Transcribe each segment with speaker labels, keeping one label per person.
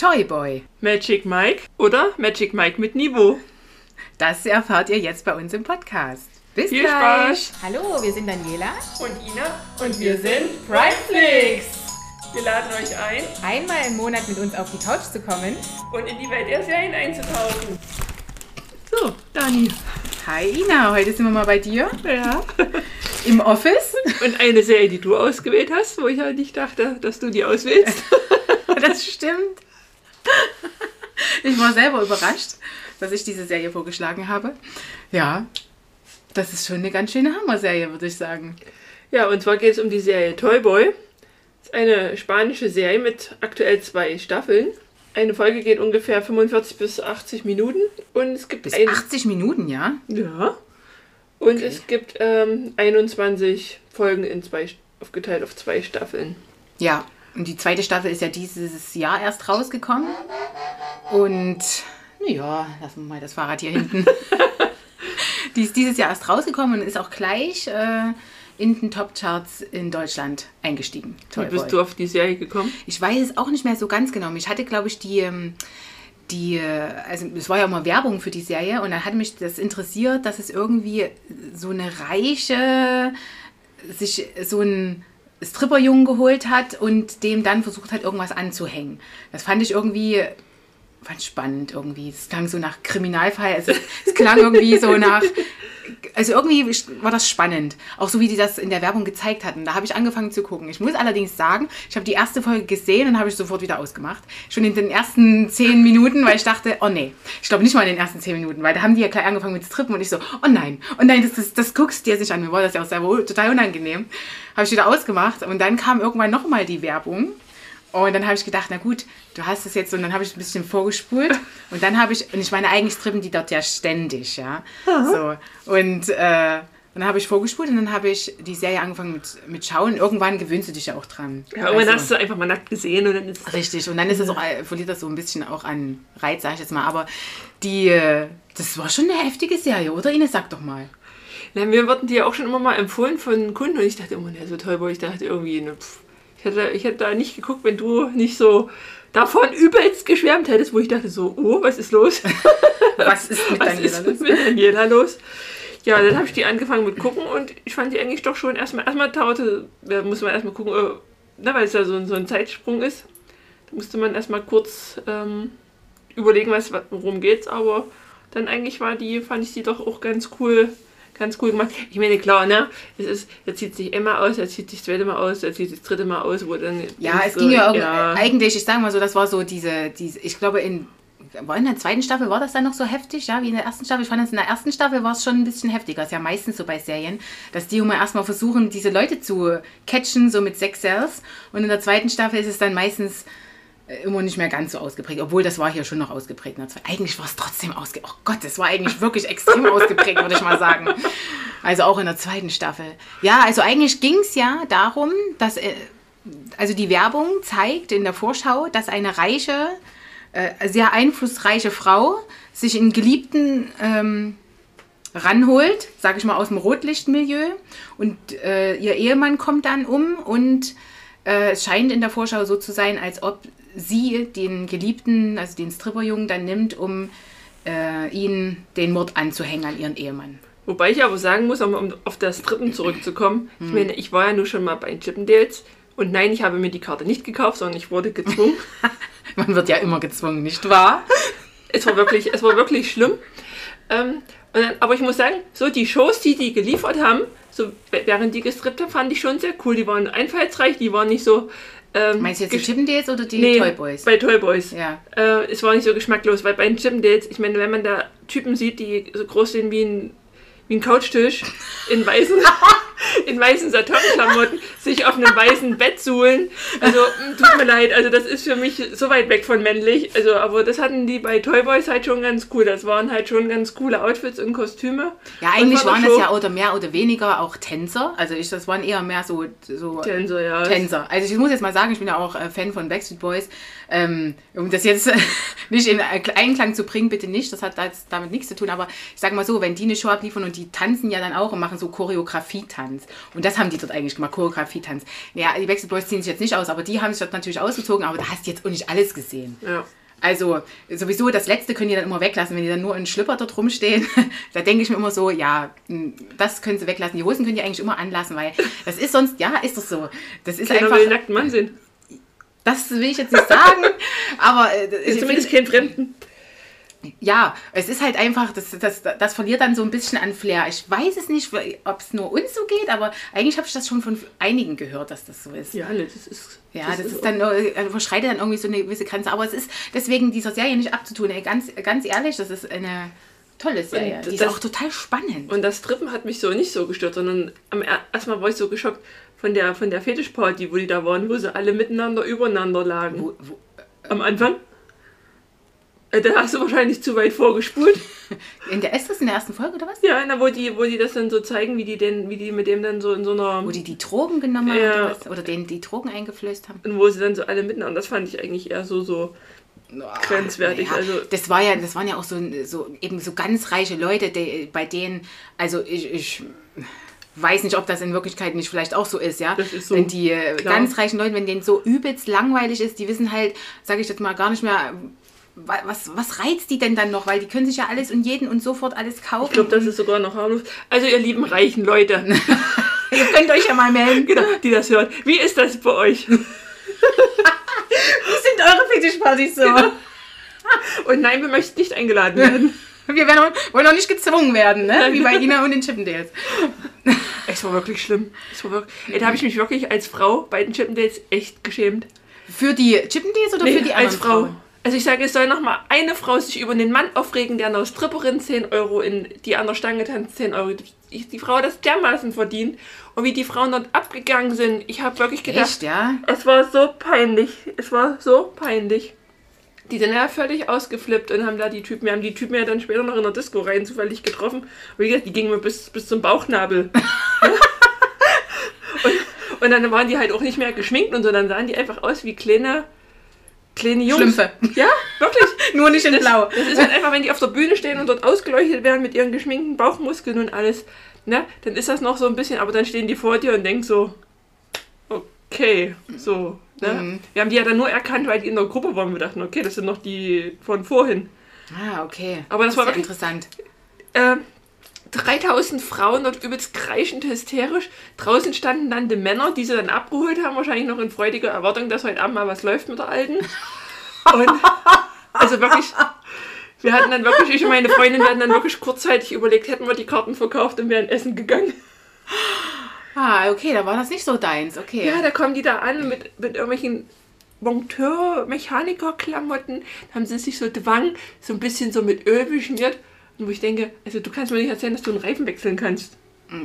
Speaker 1: Toy Boy.
Speaker 2: Magic Mike oder Magic Mike mit Niveau.
Speaker 1: Das erfahrt ihr jetzt bei uns im Podcast. Bis
Speaker 2: Viel
Speaker 1: gleich.
Speaker 2: Spaß.
Speaker 1: Hallo, wir sind Daniela.
Speaker 2: Und Ina. Und wir sind Primeflix. Wir laden euch ein,
Speaker 1: Einmal im Monat mit uns auf die Couch zu kommen.
Speaker 2: und in die Welt der Serien einzutauchen. So, Dani.
Speaker 1: Hi Ina, heute sind wir mal bei dir
Speaker 2: Ja.
Speaker 1: im Office.
Speaker 2: Und eine Serie, die du ausgewählt hast, wo ich ja nicht dachte, dass du die auswählst.
Speaker 1: Das stimmt. Ich war selber überrascht, dass ich diese Serie vorgeschlagen habe. Ja, das ist schon eine ganz schöne Hammer-Serie, würde ich sagen.
Speaker 2: Ja, und zwar geht es um die Serie Toy Boy. Das ist eine spanische Serie mit aktuell zwei Staffeln. Eine Folge geht ungefähr 45 bis 80 Minuten und es gibt
Speaker 1: Bis
Speaker 2: ein,
Speaker 1: 80 Minuten, ja?
Speaker 2: Ja. Und es gibt ähm, 21 Folgen in zwei, aufgeteilt auf zwei Staffeln.
Speaker 1: Ja, und die zweite Staffel ist ja dieses Jahr erst rausgekommen. Und, naja, lassen wir mal das Fahrrad hier hinten. die ist dieses Jahr erst rausgekommen und ist auch gleich äh, in den Top-Charts in Deutschland eingestiegen.
Speaker 2: Wie
Speaker 1: Toy
Speaker 2: bist
Speaker 1: Boy.
Speaker 2: du auf die Serie gekommen?
Speaker 1: Ich weiß es auch nicht mehr so ganz genau. Ich hatte, glaube ich, die, ähm, die, äh, also es war ja immer Werbung für die Serie und dann hat mich das interessiert, dass es irgendwie so eine reiche, sich so ein Stripperjungen geholt hat und dem dann versucht hat, irgendwas anzuhängen. Das fand ich irgendwie fand spannend irgendwie. Es klang so nach Kriminalfall. Also, es klang irgendwie so nach. Also irgendwie war das spannend. Auch so wie die das in der Werbung gezeigt hatten. Da habe ich angefangen zu gucken. Ich muss allerdings sagen, ich habe die erste Folge gesehen und habe ich sofort wieder ausgemacht. Schon in den ersten zehn Minuten, weil ich dachte, oh nee. Ich glaube nicht mal in den ersten zehn Minuten, weil da haben die ja gleich angefangen mit Strippen und ich so, oh nein, oh nein, das, das, das guckst du dir nicht an. Mir war das ja auch selber total unangenehm. Habe ich wieder ausgemacht und dann kam irgendwann nochmal die Werbung. Und dann habe ich gedacht, na gut, du hast es jetzt und dann habe ich ein bisschen vorgespult und dann habe ich, und ich meine, eigentlich strippen die dort ja ständig, ja. So. Und äh, dann habe ich vorgespult und dann habe ich die Serie angefangen mit, mit Schauen. Irgendwann gewöhnst du dich ja auch dran.
Speaker 2: Ja, irgendwann
Speaker 1: Also-
Speaker 2: hast du einfach mal nackt gesehen und dann ist es.
Speaker 1: Richtig, und dann ist es auch, äh, verliert das so ein bisschen auch an Reiz, sag ich jetzt mal. Aber die, äh, das war schon eine heftige Serie, oder Ines? Sag doch mal.
Speaker 2: Na, mir wurden die ja auch schon immer mal empfohlen von Kunden und ich dachte immer, ne, so toll, wo ich dachte irgendwie, ne, pff, ich, hätte, ich hätte da nicht geguckt, wenn du nicht so davon übelst geschwärmt hättest, wo ich dachte so, oh, was ist los?
Speaker 1: Was ist mit
Speaker 2: was
Speaker 1: Daniela
Speaker 2: ist
Speaker 1: los?
Speaker 2: mit Daniela los? Ja, dann habe ich die angefangen mit gucken und ich fand die eigentlich doch schon erstmal, erstmal dauerte, da muss man erstmal gucken, äh, na, weil es ja so, ein- so ein Zeitsprung ist. Da musste man erstmal kurz ähm, überlegen, was, worum geht's, aber dann eigentlich war die, fand ich die doch auch ganz cool, ganz cool gemacht. Ich meine, klar, ne, es ist, er zieht sich immer aus, er zieht sich das zweite Mal aus, er zieht sich das dritte Mal aus, wo dann.
Speaker 1: Ja, es
Speaker 2: so,
Speaker 1: ging ja, irgendwie-
Speaker 2: ja.
Speaker 1: eigentlich, ich sage mal so, das war so diese, diese ich glaube in, war in der zweiten Staffel war das dann noch so heftig, ja, wie in der ersten Staffel. Ich fand das in der ersten Staffel war es schon ein bisschen heftiger. Ist ja meistens so bei Serien, dass die immer erstmal versuchen, diese Leute zu catchen, so mit Sex Cells. Und in der zweiten Staffel ist es dann meistens immer nicht mehr ganz so ausgeprägt, obwohl das war hier schon noch ausgeprägt. in. Eigentlich war es trotzdem ausgeprägt. Oh Gott, das war eigentlich wirklich extrem ausgeprägt, würde ich mal sagen. Also auch in der zweiten Staffel. Ja, also eigentlich ging es ja darum, dass äh, also die Werbung zeigt in der Vorschau, dass eine reiche, äh, sehr einflussreiche Frau sich einen Geliebten ähm, ranholt, sage ich mal aus dem Rotlichtmilieu und äh, ihr Ehemann kommt dann um und äh, es scheint in der Vorschau so zu sein, als ob sie den Geliebten, also den Stripperjungen, dann nimmt, um äh, ihn den Mord anzuhängen an ihren Ehemann.
Speaker 2: Wobei ich aber sagen muss, um, um auf das Strippen zurückzukommen,
Speaker 1: Hm.
Speaker 2: ich meine, ich war ja nur schon mal bei den Chippendales und nein, ich habe mir die Karte nicht gekauft, sondern ich wurde gezwungen.
Speaker 1: Man wird ja immer gezwungen, nicht wahr?
Speaker 2: es war wirklich, es war wirklich schlimm. Ähm, dann, aber ich muss sagen, so die Shows, die die geliefert haben, so während die gestrippt haben, fand ich schon sehr cool. Die waren einfallsreich, die waren nicht so. Ähm,
Speaker 1: Meinst du jetzt die Chippendales oder die
Speaker 2: nee,
Speaker 1: Toy Boys?
Speaker 2: Bei Toy Boys.
Speaker 1: Ja.
Speaker 2: Äh, es war nicht so geschmacklos, weil bei den Chippendales, ich meine, wenn man da Typen sieht, die so groß sind wie ein, wie ein Couchtisch in weißen, in weißen Satonklamotten, sich auf einem weißen Bett suhlen. Also, mh, tut mir leid, also das ist für mich so weit weg von männlich. Also, aber das hatten die bei Toy Boys halt schon ganz cool. Das waren halt schon ganz coole Outfits und Kostüme.
Speaker 1: Ja, eigentlich waren
Speaker 2: so-
Speaker 1: ja oder mehr oder weniger auch Tänzer. Also ich, das waren eher mehr so, so
Speaker 2: Tänzer, ja.
Speaker 1: Tänzer. Also ich muss jetzt mal sagen, ich bin ja auch äh, Fan von Backstreet Boys. Ähm, um das jetzt nicht in Einklang zu bringen, bitte nicht. Das hat damit nichts zu tun. Aber ich sage mal so, wenn die eine Show abliefern und die tanzen ja dann auch und machen so Choreografie-Tanz. Tanz. Und das haben die dort eigentlich gemacht, Choreografie-Tanz. Ja, die Backstreet Boys ziehen sich jetzt nicht aus, aber die haben sich dort natürlich ausgezogen, aber da hast du jetzt auch nicht alles gesehen.
Speaker 2: Ja.
Speaker 1: Also sowieso das Letzte können die dann immer weglassen, wenn die dann nur in Schlüpper dort rumstehen. da denke ich mir immer so, ja, mh, das können sie weglassen. Die Hosen können die eigentlich immer anlassen, weil das ist sonst, ja, ist doch so. Das ist
Speaker 2: Keiner
Speaker 1: einfach,
Speaker 2: will nackten Mann sehen.
Speaker 1: das will ich jetzt nicht sagen, aber äh,
Speaker 2: Ist zumindest kein Fremden.
Speaker 1: Ja, es ist halt einfach, das, das, das verliert dann so ein bisschen an Flair. Ich weiß es nicht, ob es nur uns so geht, aber eigentlich habe ich das schon von einigen gehört, dass das so ist.
Speaker 2: Ja, ne, das ist.
Speaker 1: Ja, das, ist dann, äh, überschreitet dann irgendwie so eine gewisse Grenze. Aber es ist deswegen dieser Serie nicht abzutun. Ey, Ganz, ganz ehrlich, das ist eine tolle Serie.
Speaker 2: Und
Speaker 1: Die ist
Speaker 2: das-
Speaker 1: auch total spannend.
Speaker 2: Und das Trippen hat mich so nicht so gestört, sondern am er erstmal war ich so geschockt von der, von der Fetischparty, wo die da waren, wo sie alle miteinander übereinander lagen.
Speaker 1: Wo, wo,
Speaker 2: Am Anfang. Äh, Da hast du wahrscheinlich zu weit vorgespult.
Speaker 1: in der, ist das in der ersten Folge oder was?
Speaker 2: Ja, na, wo die, wo die das dann so zeigen, wie die den, wie die mit dem dann so in so einer.
Speaker 1: Wo die die Drogen genommen haben
Speaker 2: Ja.
Speaker 1: oder was? Oder denen die Drogen eingeflößt haben.
Speaker 2: und wo sie dann so alle miteinander. Das fand ich eigentlich eher so, so. Grenzwertig,
Speaker 1: Ja,
Speaker 2: also-
Speaker 1: das war ja, das waren ja auch so, so eben so ganz reiche Leute, die, bei denen, also ich, ich weiß nicht, ob das in Wirklichkeit nicht vielleicht auch so ist, ja.
Speaker 2: Das ist so,
Speaker 1: Wenn die äh,
Speaker 2: klar.
Speaker 1: ganz reichen Leute, wenn denen so übelst langweilig ist, die wissen halt, sage ich jetzt mal, gar nicht mehr, was, was reizt die denn dann noch? Weil die können sich ja alles und jeden und sofort alles kaufen.
Speaker 2: Ich glaube, das ist sogar noch harmlos. Also, ihr lieben reichen Leute,
Speaker 1: Ihr könnt euch ja mal melden.
Speaker 2: genau, die das hören. Wie ist das bei euch?
Speaker 1: Wie sind eure Fetischpartys so?
Speaker 2: Und nein, wir möchten nicht eingeladen werden.
Speaker 1: Wir werden, wollen auch nicht gezwungen werden, ne? wie bei Ina und den Chippendales.
Speaker 2: Es war wirklich schlimm. Es war wirklich, ey, da habe ich mich wirklich als Frau bei den Chippendales echt geschämt.
Speaker 1: Für die Chippendales oder für die anderen
Speaker 2: als Frau.
Speaker 1: Frauen?
Speaker 2: Also ich sage, es soll noch mal eine Frau sich über den Mann aufregen, der einer Stripperin 10 Euro in die an der Stange tanzt, 10 Euro. Die, die Frau hat das dermaßen verdient. Und wie die Frauen dort abgegangen sind, ich habe wirklich gedacht,
Speaker 1: Echt, ja?
Speaker 2: es war so peinlich. Es war so peinlich. Die sind ja völlig ausgeflippt und haben da die Typen, wir haben die Typen ja dann später noch in der Disco rein zufällig getroffen. Und wie gesagt, die gingen mir bis, bis zum Bauchnabel. und, und dann waren die halt auch nicht mehr geschminkt und so, dann sahen die einfach aus wie kleine, kleine Jungs.
Speaker 1: Schlümpfe.
Speaker 2: Ja, wirklich.
Speaker 1: Nur nicht in Blau.
Speaker 2: Das ist halt einfach, wenn die auf der Bühne stehen und dort ausgeleuchtet werden mit ihren geschminkten Bauchmuskeln und alles, ne, dann ist das noch so ein bisschen, aber dann stehen die vor dir und denken so, okay, so, ne.
Speaker 1: Mhm.
Speaker 2: Wir haben die ja dann nur erkannt, weil die in der Gruppe waren. Wir dachten, okay, das sind noch die von vorhin.
Speaker 1: Ah, okay.
Speaker 2: Aber das war
Speaker 1: ja
Speaker 2: wirklich-
Speaker 1: interessant.
Speaker 2: Äh, 3000 Frauen dort übelst kreischend hysterisch. Draußen standen dann die Männer, die sie dann abgeholt haben, wahrscheinlich noch in freudiger Erwartung, dass heute Abend mal was läuft mit der Alten. Und also wirklich, wir hatten dann wirklich, ich und meine Freundin, wir hatten dann wirklich kurzzeitig überlegt, hätten wir die Karten verkauft und wären essen gegangen.
Speaker 1: Ah, okay, da war das nicht so deins. Okay.
Speaker 2: Ja, da kommen die da an mit, mit irgendwelchen Monteur, Mechaniker-Klamotten. Da haben sie sich so Dwang, so ein bisschen so mit Öl beschmiert. Wo ich denke, also du kannst mir nicht erzählen, dass du einen Reifen wechseln kannst.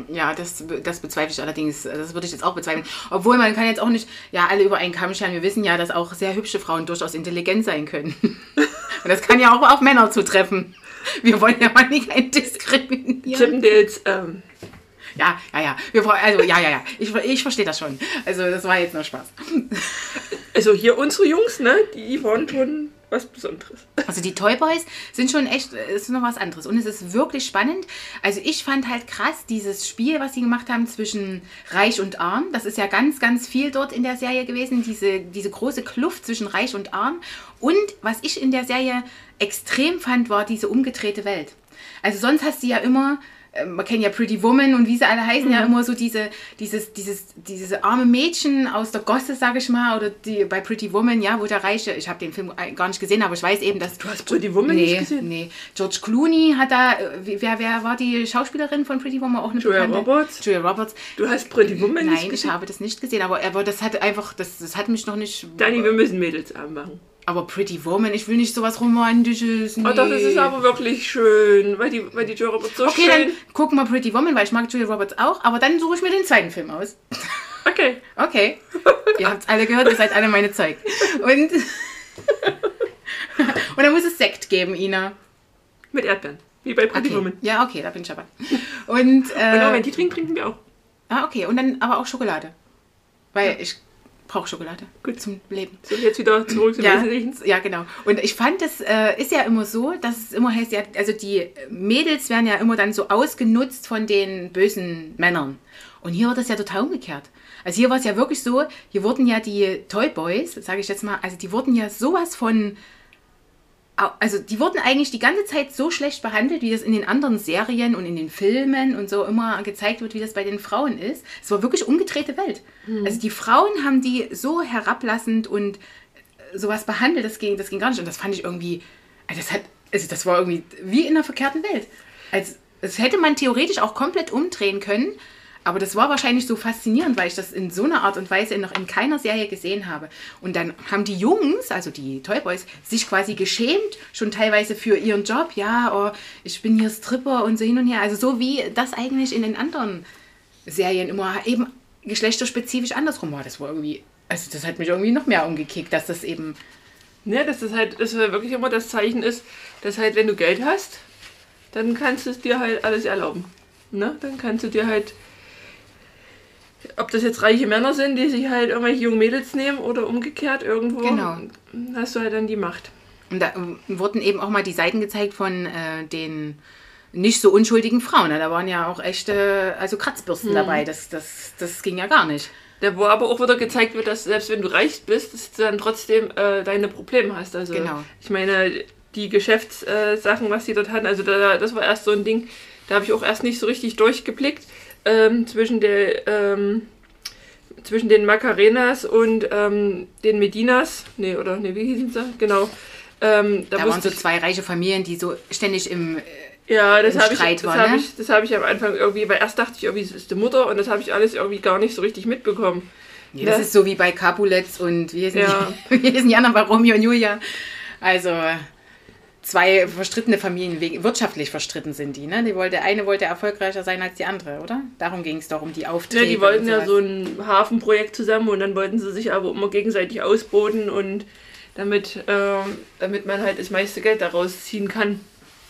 Speaker 1: Ja, das, das bezweifle ich allerdings. Das würde ich jetzt auch bezweifeln. Obwohl man kann jetzt auch nicht, ja, alle über einen Kamm scheren. Wir wissen ja, dass auch sehr hübsche Frauen durchaus intelligent sein können. Und das kann ja auch auf Männer zutreffen. Wir wollen ja mal nicht diskriminieren.
Speaker 2: Chippendales, ähm,
Speaker 1: Ja, ja, ja. Wir, also, ja, ja, ja. Ich, ich verstehe das schon. Also, das war jetzt nur Spaß.
Speaker 2: also hier unsere Jungs, ne, die waren schon was Besonderes.
Speaker 1: Also die Toy Boys sind schon echt, es ist noch was anderes. Und es ist wirklich spannend. Also ich fand halt krass dieses Spiel, was sie gemacht haben zwischen Reich und Arm. Das ist ja ganz, ganz viel dort in der Serie gewesen. Diese, diese große Kluft zwischen Reich und Arm. Und was ich in der Serie extrem fand, war diese umgedrehte Welt. Also sonst hast du ja immer, äh, man kennt ja Pretty Woman und wie sie alle heißen, ja immer so diese, dieses, dieses, diese arme Mädchen aus der Gosse, sag ich mal, oder die bei Pretty Woman, ja, wo der Reiche, ich habe den Film gar nicht gesehen, aber ich weiß eben, dass... Du
Speaker 2: hast Pretty Woman
Speaker 1: nee,
Speaker 2: nicht gesehen?
Speaker 1: Nee, George Clooney hat da, äh, wer, wer war die Schauspielerin von Pretty Woman? Auch eine
Speaker 2: Julia
Speaker 1: bekannte?
Speaker 2: Roberts?
Speaker 1: Julia Roberts.
Speaker 2: Du hast Pretty Woman
Speaker 1: Nein,
Speaker 2: nicht
Speaker 1: ich
Speaker 2: gesehen?
Speaker 1: habe das nicht gesehen, aber, aber das hat einfach, das, das hat mich noch nicht...
Speaker 2: Dani, wir müssen Mädelsabend machen.
Speaker 1: Aber Pretty Woman, ich will nicht sowas Romantisches. Nee.
Speaker 2: Oh doch, das ist aber wirklich schön, weil die, weil die Julia Roberts so
Speaker 1: Okay, dann
Speaker 2: schön...
Speaker 1: gucken wir Pretty Woman, weil ich mag Julia Roberts auch, aber dann suche ich mir den zweiten Film aus.
Speaker 2: Okay.
Speaker 1: Okay. ihr habt es alle gehört, ihr seid alle meine Zeug. Und, und dann muss es Sekt geben, Ina.
Speaker 2: Mit Erdbeeren. Wie bei Pretty
Speaker 1: Okay.
Speaker 2: Woman.
Speaker 1: Ja, okay, da bin ich aber. Und, äh,
Speaker 2: wenn die trinken, trinken wir auch.
Speaker 1: ah, okay, und dann aber auch Schokolade. Weil ich brauche Schokolade
Speaker 2: Gut.
Speaker 1: zum Leben.
Speaker 2: So, jetzt wieder zurück zum
Speaker 1: Ja,
Speaker 2: Wesentlichen.
Speaker 1: ja, genau. Und ich fand, das äh, ist ja immer so, dass es immer heißt, ja, also die Mädels werden ja immer dann so ausgenutzt von den bösen Männern. Und hier war das ja total umgekehrt. Also hier war es ja wirklich so, hier wurden ja die Toy Boys, sage ich jetzt mal, also die wurden ja sowas von also die wurden eigentlich die ganze Zeit so schlecht behandelt, wie das in den anderen Serien und in den Filmen und so immer gezeigt wird, wie das bei den Frauen ist. Es war wirklich umgedrehte Welt. Mhm. Also die Frauen haben die so herablassend und äh, sowas behandelt, das ging, das ging gar nicht. Und das fand ich irgendwie, also das, hat, also das war irgendwie wie in einer verkehrten Welt. Also, das hätte man theoretisch auch komplett umdrehen können, aber das war wahrscheinlich so faszinierend, weil ich das in so einer Art und Weise noch in keiner Serie gesehen habe. Und dann haben die Jungs, also die Toy Boys, sich quasi geschämt, schon teilweise für ihren Job. Ja, oh, ich bin hier Stripper und so hin und her. Also so wie das eigentlich in den anderen Serien immer eben geschlechterspezifisch andersrum war. Das war irgendwie, also das hat mich irgendwie noch mehr umgekickt, dass das eben...
Speaker 2: Ne, dass das halt dass wirklich immer das Zeichen ist, dass halt, wenn du Geld hast, dann kannst du es dir halt alles erlauben. Ne? Dann kannst du dir halt ob das jetzt reiche Männer sind, die sich halt irgendwelche jungen Mädels nehmen oder umgekehrt irgendwo,
Speaker 1: genau.
Speaker 2: hast du halt dann die Macht.
Speaker 1: Und da wurden eben auch mal die Seiten gezeigt von äh, den nicht so unschuldigen Frauen. Da waren ja auch echte, also Kratzbürsten hm. dabei. Das, das, das ging ja gar nicht.
Speaker 2: Da wo aber auch wieder gezeigt wird, dass selbst wenn du reich bist, dass du dann trotzdem äh, deine Probleme hast. Also
Speaker 1: genau.
Speaker 2: ich meine, die Geschäftssachen, was die dort hatten, also da, das war erst so ein Ding, da habe ich auch erst nicht so richtig durchgeblickt ähm, zwischen der ähm, zwischen den Macarenas und ähm, den Medinas, nee, oder nee, wie hießen sie? Genau.
Speaker 1: Ähm, da, da waren so zwei reiche Familien, die so ständig im,
Speaker 2: äh, ja, das habe ich, das
Speaker 1: war,
Speaker 2: hab ne? ich, das habe ich am Anfang irgendwie, weil erst dachte ich irgendwie, das ist die Mutter und das habe ich alles irgendwie gar nicht so richtig mitbekommen.
Speaker 1: Ja, das ne? ist so wie bei Capulets und wie heißen, ja. die, wie heißen die anderen bei Romeo und Julia. Also zwei verstrittene Familien, wirtschaftlich verstritten sind die, ne? Die wollte, eine wollte erfolgreicher sein als die andere, oder? Darum ging es doch um die Aufträge.
Speaker 2: Ja, die wollten ja so ein Hafenprojekt zusammen und dann wollten sie sich aber immer gegenseitig ausboten und damit, äh, damit man halt das meiste Geld daraus ziehen kann.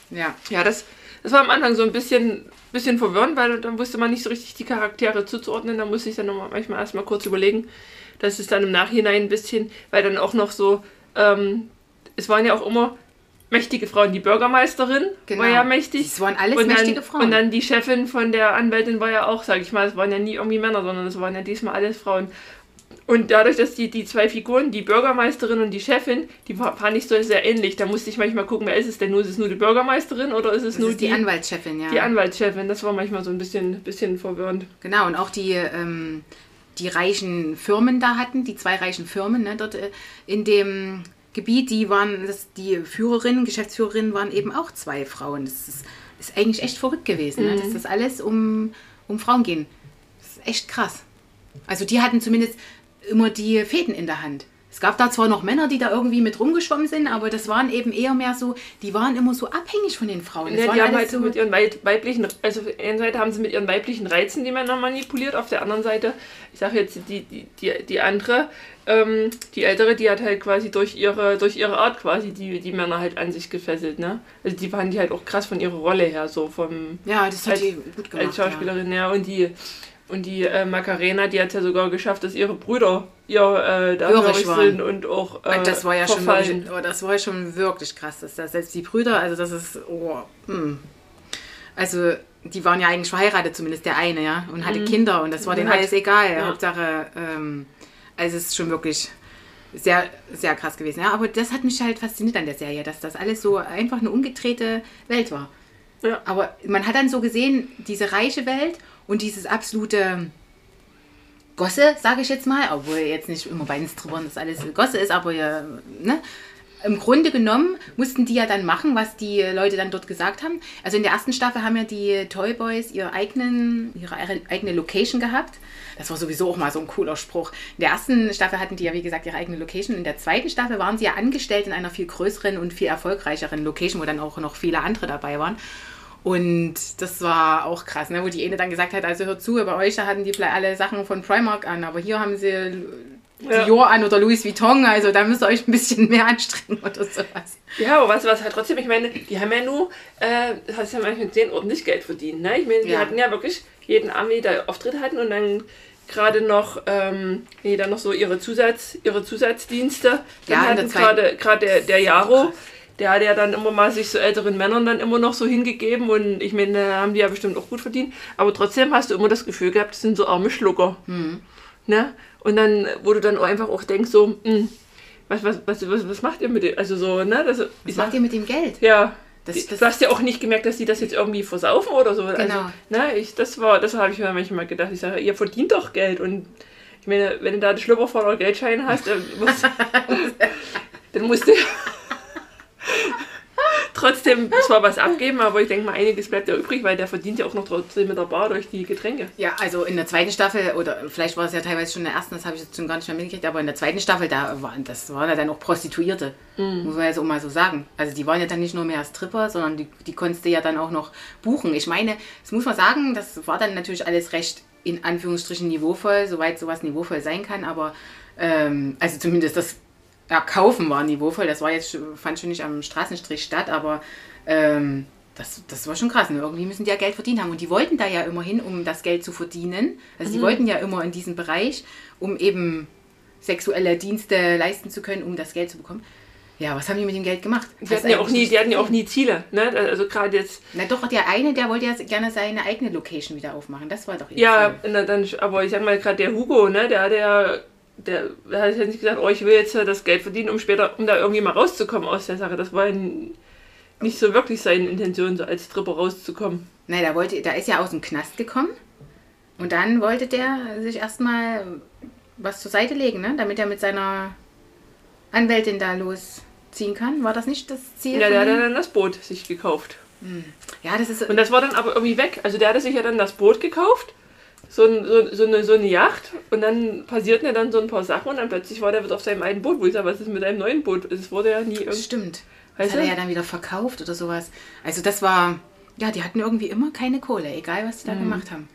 Speaker 1: Ja.
Speaker 2: Ja, das, das war am Anfang so ein bisschen, bisschen verwirrend, weil dann wusste man nicht so richtig die Charaktere zuzuordnen. Da musste ich dann noch manchmal erstmal kurz überlegen. Das ist dann im Nachhinein ein bisschen, weil dann auch noch so, ähm, es waren ja auch immer mächtige Frauen. Die Bürgermeisterin genau. war ja mächtig.
Speaker 1: Es waren alles
Speaker 2: und dann,
Speaker 1: mächtige Frauen.
Speaker 2: Und dann die Chefin von der Anwältin war ja auch, sag ich mal, es waren ja nie irgendwie Männer, sondern es waren ja diesmal alles Frauen. Und dadurch, dass die, die zwei Figuren, die Bürgermeisterin und die Chefin, die fand ich so sehr ähnlich. Da musste ich manchmal gucken, wer ist es denn nur? Ist es nur die Bürgermeisterin oder ist es das nur ist
Speaker 1: die, die Anwaltschefin? Ja.
Speaker 2: Die Anwaltschefin, das war manchmal so ein bisschen, bisschen verwirrend.
Speaker 1: Genau, und auch die, ähm, die reichen Firmen da hatten, die zwei reichen Firmen ne, dort äh, in dem Gebiet, die waren, das, die Führerinnen, Geschäftsführerinnen waren eben auch zwei Frauen. Das ist, ist eigentlich echt verrückt gewesen, mhm. ne? dass das alles um, um Frauen ging. Das ist echt krass. Also die hatten zumindest immer die Fäden in der Hand. Es gab da zwar noch Männer, die da irgendwie mit rumgeschwommen sind, aber das waren eben eher mehr so, die waren immer so abhängig von den Frauen.
Speaker 2: Ja, die haben halt so mit ihren weiblichen, also auf der einen Seite haben sie mit ihren weiblichen Reizen die Männer manipuliert, auf der anderen Seite, ich sage jetzt die, die, die, die andere, ähm, die ältere, die hat halt quasi durch ihre, durch ihre Art quasi die, die Männer halt an sich gefesselt, ne? Also die waren die halt auch krass von ihrer Rolle her, so vom...
Speaker 1: Ja, das hat als, die gut gemacht.
Speaker 2: Als Schauspielerin, ja, ja und die und die äh, Macarena, die hat ja sogar geschafft, dass ihre Brüder ihr äh, da
Speaker 1: hörig
Speaker 2: sind und auch
Speaker 1: äh, das war ja schon wirklich, oh, das war ja schon wirklich krass, dass das selbst die Brüder, also das ist oh, hm. also die waren ja eigentlich verheiratet, zumindest der eine, ja, und hatte mhm. Kinder und das war denen alles egal. Ja. Hauptsache, ähm, also es ist schon wirklich sehr, sehr krass gewesen. Ja, aber das hat mich halt fasziniert an der Serie, dass das alles so einfach eine umgedrehte Welt war. Ja. Aber man hat dann so gesehen, diese reiche Welt und dieses absolute Gosse, sage ich jetzt mal, obwohl jetzt nicht immer bei den Strippern das alles Gosse ist, aber ja, ne? Im Grunde genommen mussten die ja dann machen, was die Leute dann dort gesagt haben. Also in der ersten Staffel haben ja die Toy Boys ihre, eigenen, ihre eigene Location gehabt. Das war sowieso auch mal so ein cooler Spruch. In der ersten Staffel hatten die ja, wie gesagt, ihre eigene Location. In der zweiten Staffel waren sie ja angestellt in einer viel größeren und viel erfolgreicheren Location, wo dann auch noch viele andere dabei waren. Und das war auch krass, ne? wo die eine dann gesagt hat, also hört zu, bei euch da hatten die vielleicht alle Sachen von Primark an, aber hier haben sie ja. Dior an oder Louis Vuitton, also da müsst ihr euch ein bisschen mehr anstrengen oder sowas.
Speaker 2: Ja, aber was, was halt trotzdem, ich meine, die haben ja nur, äh, das hast ja manchmal gesehen, ordentlich Geld verdient, ne? Ich meine, die ja. hatten ja wirklich jeden Abend, die da Auftritt hatten und dann gerade noch, ähm, nee, dann noch so ihre Zusatz, ihre Zusatzdienste. Dann ja, hatten gerade, gerade der, der Jaro, der hat ja dann immer mal sich so älteren Männern dann immer noch so hingegeben und ich meine, da haben die ja bestimmt auch gut verdient. Aber trotzdem hast du immer das Gefühl gehabt, das sind so arme Schlucker. Ne? Und dann, wo du dann auch einfach auch denkst, so, hm, was, was, was, was, was macht ihr mit dem? Also so, ne? Das,
Speaker 1: Was macht ihr mit dem Geld?
Speaker 2: Ja.
Speaker 1: Das- das-
Speaker 2: du hast ja auch nicht gemerkt, dass die das jetzt irgendwie versaufen oder so. Also,
Speaker 1: Genau.
Speaker 2: ne, ich, das war, das habe ich mir manchmal gedacht. Ich sage, ihr verdient doch Geld. Und ich meine, wenn du da einen schlüppervoller Geldschein hast, dann musst, dann musst du trotzdem zwar was abgeben, aber ich denke mal, einiges bleibt ja übrig, weil der verdient ja auch noch trotzdem mit der Bar durch die Getränke.
Speaker 1: Ja, also in der zweiten Staffel, oder vielleicht war es ja teilweise schon in der ersten, das habe ich jetzt schon gar nicht mehr mitgekriegt, aber in der zweiten Staffel, da waren, das waren ja dann auch Prostituierte, muss man ja so mal so sagen. Also die waren ja dann nicht nur mehr Stripper, sondern die, die konntest du ja dann auch noch buchen. Ich meine, das muss man sagen, das war dann natürlich alles recht in Anführungsstrichen niveauvoll, soweit sowas niveauvoll sein kann, aber ähm, also zumindest das ja, Kaufen war niveauvoll. Das war jetzt, fand schon nicht am Straßenstrich statt, aber ähm, das, das war schon krass. Ne? Irgendwie müssen die ja Geld verdient haben. Und die wollten da ja immer hin, um das Geld zu verdienen. Also die wollten ja immer in diesen Bereich, um eben sexuelle Dienste leisten zu können, um das Geld zu bekommen. Ja, was haben die mit dem Geld gemacht?
Speaker 2: Die hatten, ja auch nie, die hatten ja auch nie Ziele. Ne? Also gerade jetzt,
Speaker 1: Na doch, der eine, der wollte ja gerne seine eigene Location wieder aufmachen. Das war doch ihr
Speaker 2: ja,
Speaker 1: Ziel.
Speaker 2: na, dann, aber ich sag mal, gerade der Hugo, ne, der hat ja, der, hat ja nicht gesagt, oh, ich will jetzt das Geld verdienen, um später, um da irgendwie mal rauszukommen aus der Sache. Das war nicht so wirklich seine Intention, so als Stripper rauszukommen.
Speaker 1: Nein, da, wollte, da ist ja aus dem Knast gekommen. Und dann wollte der sich erstmal was zur Seite legen, ne? damit er mit seiner Anwältin da losziehen kann. War das nicht das Ziel?
Speaker 2: Ja, der hat dann das Boot sich gekauft.
Speaker 1: ja, das ist.
Speaker 2: Und das war dann aber irgendwie weg. Also der hatte sich ja dann das Boot gekauft, so, ein, so, so, eine, so eine Yacht, und dann passierten ja dann so ein paar Sachen und dann plötzlich war der wieder auf seinem alten Boot. Wo ich sage, was ist mit deinem neuen Boot? Es wurde ja nie
Speaker 1: Das
Speaker 2: irgendwie.
Speaker 1: stimmt. Das
Speaker 2: Weißt
Speaker 1: hat er ja dann wieder verkauft oder sowas. Also das war. Ja, die hatten irgendwie immer keine Kohle, egal was die da
Speaker 2: Mhm.
Speaker 1: gemacht haben.